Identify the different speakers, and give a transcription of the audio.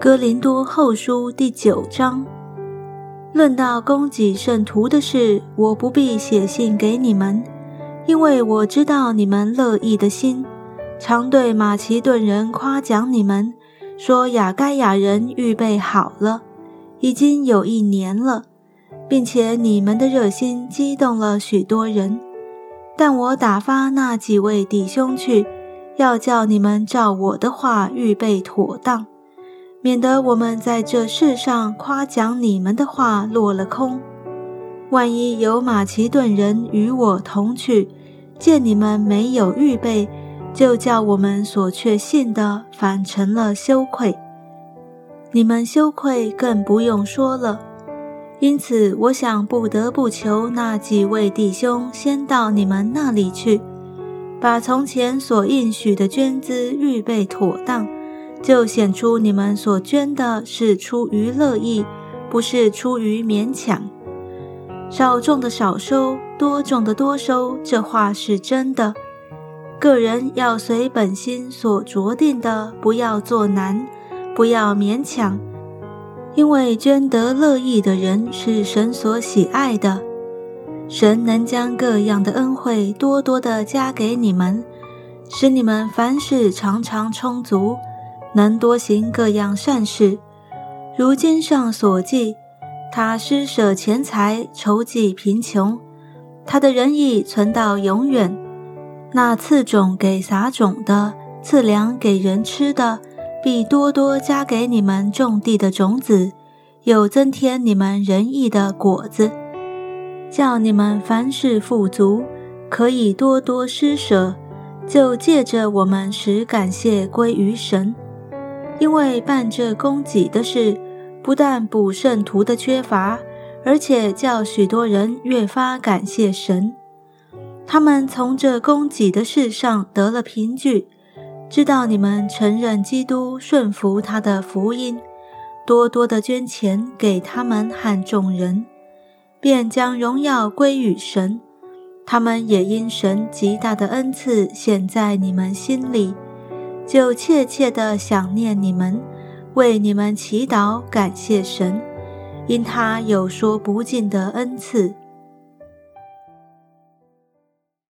Speaker 1: 哥林多后书第九章，论到供给圣徒的事，我不必写信给你们，因为我知道你们乐意的心，常对马其顿人夸奖你们，说雅该亚人预备好了，已经有一年了，并且你们的热心激动了许多人。但我打发那几位弟兄去，要叫你们照我的话预备妥当。免得我们在这世上夸奖你们的话落了空。万一有马其顿人与我同去，见你们没有预备，就叫我们所确信的反成了羞愧。你们羞愧更不用说了。因此，我想不得不求那几位弟兄先到你们那里去，把从前所应许的捐资预备妥当。就显出你们所捐的是出于乐意，不是出于勉强。少种的少收，多种的多收，这话是真的。个人要随本心所着定的，不要做难，不要勉强。因为捐得乐意的人是神所喜爱的，神能将各样的恩惠多多的加给你们，使你们凡事常常充足。能多行各样善事，如经上所记，他施舍钱财，筹济贫穷，他的仁义存到永远。那赐种给撒种的，赐粮给人吃的，必多多加给你们种地的种子，又增添你们仁义的果子，叫你们凡事富足，可以多多施舍，就借着我们使感谢归于神。因为办这供给的事，不但补圣徒的缺乏，而且叫许多人越发感谢神。他们从这供给的事上得了凭据，知道你们承认基督，顺服他的福音，多多的捐钱给他们和众人，便将荣耀归于神。他们也因神极大的恩赐显在你们心里。就切切地想念你们，为你们祈祷，感谢神，因他有说不尽的恩赐。